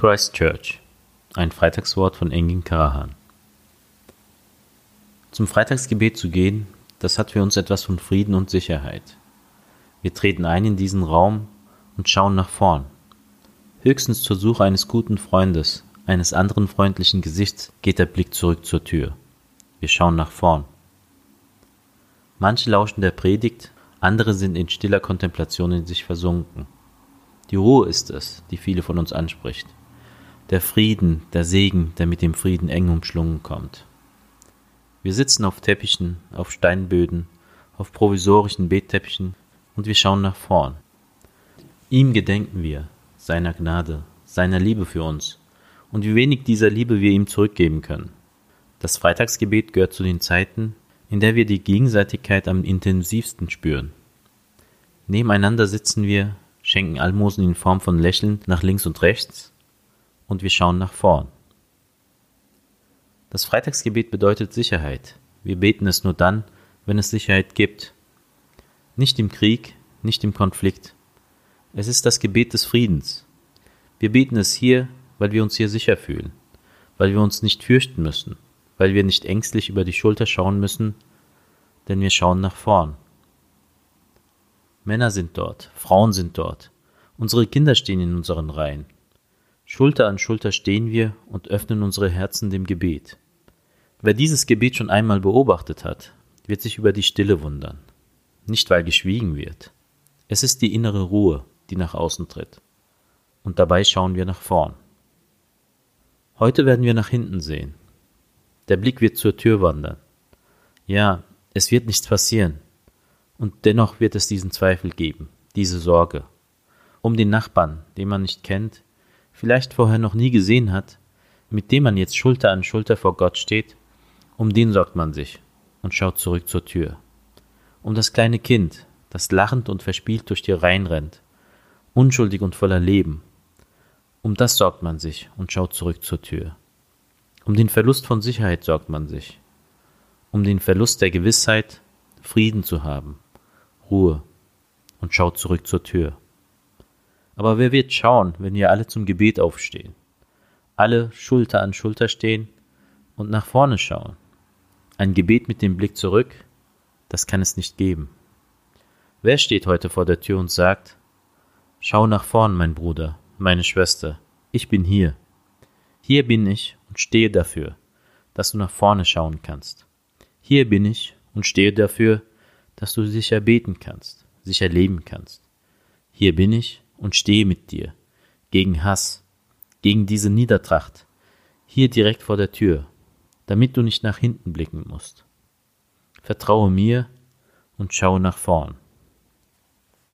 Christchurch, ein Freitagswort von Engin Karahan. Zum Freitagsgebet zu gehen, das hat für uns etwas von Frieden und Sicherheit. Wir treten ein in diesen Raum und schauen nach vorn. Höchstens zur Suche eines guten Freundes, eines anderen freundlichen Gesichts geht der Blick zurück zur Tür. Wir schauen nach vorn. Manche lauschen der Predigt, andere sind in stiller Kontemplation in sich versunken. Die Ruhe ist es, die viele von uns anspricht. Der Frieden, der Segen, der mit dem Frieden eng umschlungen kommt. Wir sitzen auf Teppichen, auf Steinböden, auf provisorischen Betteppichen und wir schauen nach vorn. Ihm gedenken wir, seiner Gnade, seiner Liebe für uns und wie wenig dieser Liebe wir ihm zurückgeben können. Das Freitagsgebet gehört zu den Zeiten, in der wir die Gegenseitigkeit am intensivsten spüren. Nebeneinander sitzen wir, schenken Almosen in Form von Lächeln nach links und rechts und wir schauen nach vorn. Das Freitagsgebet bedeutet Sicherheit. Wir beten es nur dann, wenn es Sicherheit gibt. Nicht im Krieg, nicht im Konflikt. Es ist das Gebet des Friedens. Wir beten es hier, weil wir uns hier sicher fühlen, weil wir uns nicht fürchten müssen, weil wir nicht ängstlich über die Schulter schauen müssen, denn wir schauen nach vorn. Männer sind dort, Frauen sind dort, unsere Kinder stehen in unseren Reihen. Schulter an Schulter stehen wir und öffnen unsere Herzen dem Gebet. Wer dieses Gebet schon einmal beobachtet hat, wird sich über die Stille wundern. Nicht weil geschwiegen wird. Es ist die innere Ruhe, die nach außen tritt. Und dabei schauen wir nach vorn. Heute werden wir nach hinten sehen. Der Blick wird zur Tür wandern. Ja, es wird nichts passieren. Und dennoch wird es diesen Zweifel geben, diese Sorge. Um den Nachbarn, den man nicht kennt, vielleicht vorher noch nie gesehen hat, mit dem man jetzt Schulter an Schulter vor Gott steht, um den sorgt man sich und schaut zurück zur Tür. Um das kleine Kind, das lachend und verspielt durch die Reihen rennt, unschuldig und voller Leben. Um das sorgt man sich und schaut zurück zur Tür. Um den Verlust von Sicherheit sorgt man sich. Um den Verlust der Gewissheit, Frieden zu haben Ruhe und schaut zurück zur Tür. Aber wer wird schauen, wenn wir alle zum Gebet aufstehen? Alle Schulter an Schulter stehen und nach vorne schauen. Ein Gebet mit dem Blick zurück, das kann es nicht geben. Wer steht heute vor der Tür und sagt, Schau nach vorn, mein Bruder, meine Schwester, ich bin hier. Hier bin ich und stehe dafür, dass du nach vorne schauen kannst. Hier bin ich und stehe dafür, dass du sicher beten kannst, sicher leben kannst. Hier bin ich und stehe mit dir, gegen Hass, gegen diese Niedertracht, hier direkt vor der Tür, damit du nicht nach hinten blicken musst. Vertraue mir und schaue nach vorn.